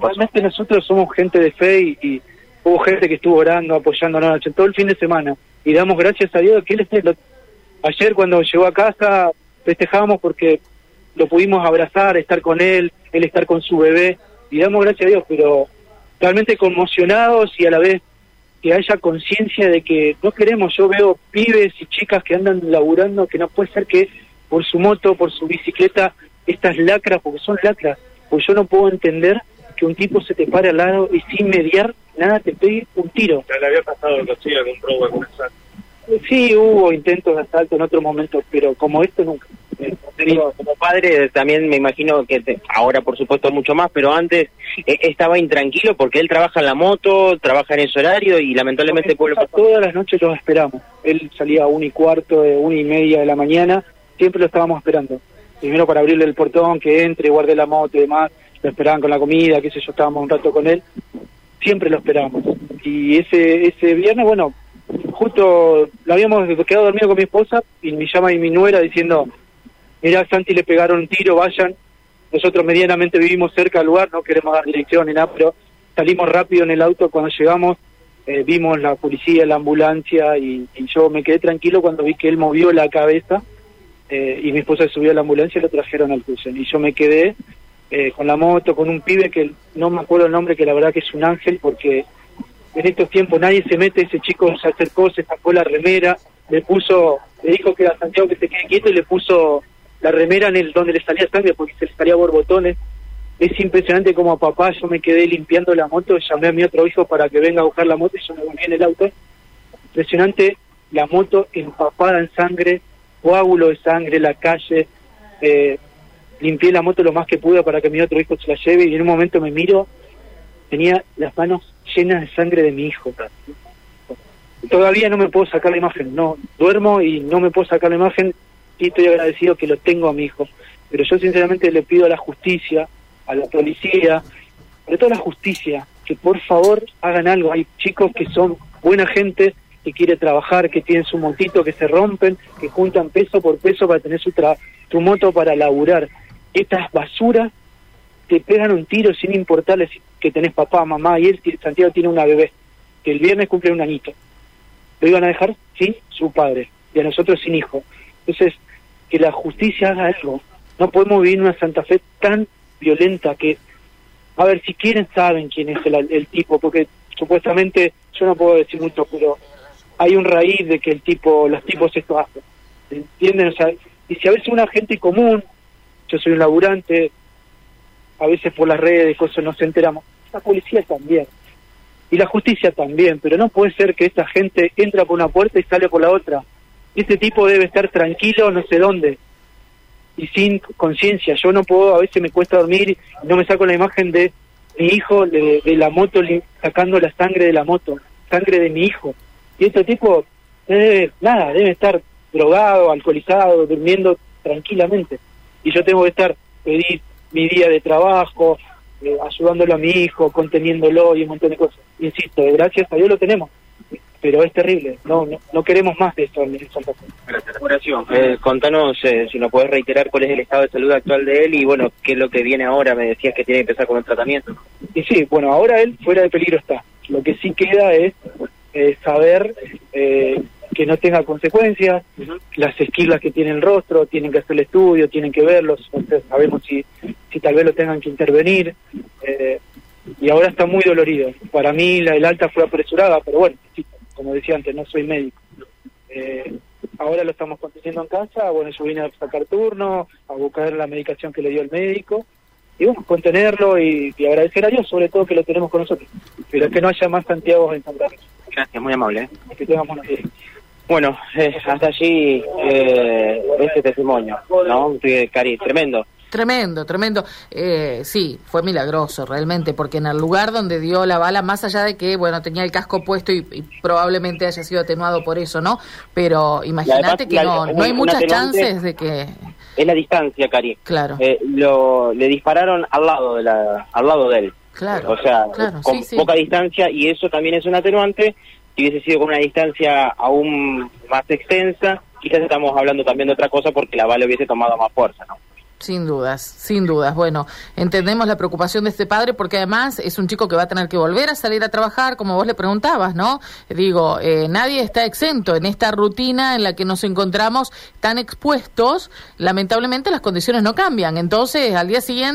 Realmente nosotros somos gente de fe y, hubo gente que estuvo orando, apoyándonos todo el fin de semana. Y damos gracias a Dios que él esté. ayer cuando llegó a casa festejábamos porque lo pudimos abrazar, estar con él, él estar con su bebé. Y damos gracias a Dios, pero realmente conmocionados y a la vez que haya conciencia de que no queremos, yo veo pibes y chicas que andan laburando, que no puede ser que por su moto, por su bicicleta, estas lacras, porque son lacras, pues yo no puedo entender que un tipo se te pare al lado y sin mediar nada te pegue un tiro. Ya le había pasado que sí, algún robo, algún asalto. Sí, hubo intentos de asalto en otro momento, pero como esto nunca. Digo, como padre también me imagino que te- ahora por supuesto mucho más, pero antes eh, estaba intranquilo porque él trabaja en la moto, trabaja en ese horario y lamentablemente el pueblo todas las noches los esperamos. Él salía a una y cuarto, de una y media de la mañana, siempre lo estábamos esperando. Primero para abrirle el portón, que entre, guarde la moto y demás, lo esperaban con la comida, qué sé yo, estábamos un rato con él, siempre lo esperamos. Y ese ese viernes, bueno, justo lo habíamos quedado dormido con mi esposa y me llama y mi nuera diciendo, mira, Santi le pegaron un tiro, vayan. Nosotros medianamente vivimos cerca del lugar, no queremos dar dirección ni nada, pero salimos rápido en el auto cuando llegamos eh, vimos la policía, la ambulancia y, yo me quedé tranquilo cuando vi que él movió la cabeza eh, y mi esposa subió a la ambulancia y lo trajeron al cruce. Y yo me quedé eh, con la moto, con un pibe que no me acuerdo el nombre, que la verdad que es un ángel porque en estos tiempos nadie se mete, ese chico se acercó, se sacó la remera, le puso, le dijo que era Santiago que se quede quieto y le puso la remera en el donde le salía sangre porque se le salía borbotones es impresionante como a papá yo me quedé limpiando la moto, llamé a mi otro hijo para que venga a buscar la moto y yo me volví en el auto. Impresionante la moto empapada en sangre, coágulo de sangre, la calle. Eh, limpié la moto lo más que pude para que mi otro hijo se la lleve y en un momento me miro, tenía las manos llenas de sangre de mi hijo. Todavía no me puedo sacar la imagen, no, duermo y no me puedo sacar la imagen y estoy agradecido que lo tengo a mi hijo. Pero yo sinceramente le pido a la justicia, a la policía, sobre todo a la justicia, que por favor hagan algo. Hay chicos que son buena gente, que quiere trabajar, que tienen su motito, que se rompen, que juntan peso por peso para tener su, tra su moto para laburar. Estas basuras te pegan un tiro sin importarles que tenés papá, mamá, y él, Santiago tiene una bebé, que el viernes cumple un añito. Lo iban a dejar sin su padre, y a nosotros sin hijo. Entonces, que la justicia haga algo. No podemos vivir una Santa Fe tan violenta que, a ver, si quieren saben quién es el, el tipo, porque supuestamente, yo no puedo decir mucho, pero hay un raíz de que el tipo, los tipos esto hacen. ¿Entienden? O sea, y si a veces una gente común, yo soy un laburante, a veces por las redes, cosas nos enteramos, la policía también. Y la justicia también, pero no puede ser que esta gente entra por una puerta y sale por la otra. Este tipo debe estar tranquilo no sé dónde y sin conciencia. Yo no puedo, a veces me cuesta dormir y no me saco la imagen de mi hijo de, la moto sacando la sangre de la moto, sangre de mi hijo. Y este tipo, debe, nada, debe estar drogado, alcoholizado, durmiendo tranquilamente. Y yo tengo que estar, pedir mi día de trabajo, eh, ayudándolo a mi hijo, conteniéndolo y un montón de cosas. Insisto, gracias a Dios lo tenemos, pero es terrible. No, no, no queremos más de esto en Santa Fe. Gracias. Horacio, eh, contanos eh, si nos podés reiterar cuál es el estado de salud actual de él y bueno, qué es lo que viene ahora. Me decías que tiene que empezar con el tratamiento. Y sí, bueno, ahora él fuera de peligro está. Lo que sí queda es eh, saber eh, que no tenga consecuencias, las esquilas que tiene el rostro, tienen que hacer el estudio, tienen que verlos, sabemos si, si tal vez lo tengan que intervenir. eh, y ahora está muy dolorido. Para mí la, el alta fue apresurada, pero bueno, sí, como decía antes, no soy médico. Eh, ahora lo estamos conteniendo en casa, bueno, yo vine a sacar turno, a buscar la medicación que le dio el médico, y bueno, contenerlo y, y agradecer a Dios sobre todo que lo tenemos con nosotros, pero que no haya más Santiago en Santa Gracias, muy amable. ¿eh? que tengamos días. Bueno, eh, hasta allí eh, este testimonio, ¿no? Cari, tremendo. Tremendo, tremendo. Eh, sí, fue milagroso realmente, porque en el lugar donde dio la bala, más allá de que, bueno, tenía el casco puesto y, y probablemente haya sido atenuado por eso, ¿no? Pero imagínate que la- no, no hay muchas chances de que... Es la distancia, Cari. Claro, Eh, lo, le dispararon al lado de la, al lado de él. claro. O sea, claro, con sí, sí. poca distancia y eso también es un atenuante. Si hubiese sido con una distancia aún más extensa, quizás estamos hablando también de otra cosa porque la bala hubiese tomado más fuerza, ¿no? Sin dudas, sin dudas. Bueno, entendemos la preocupación de este padre porque además es un chico que va a tener que volver a salir a trabajar, como vos le preguntabas, ¿no? Digo, eh, nadie está exento en esta rutina en la que nos encontramos tan expuestos. Lamentablemente las condiciones no cambian. Entonces, al día siguiente...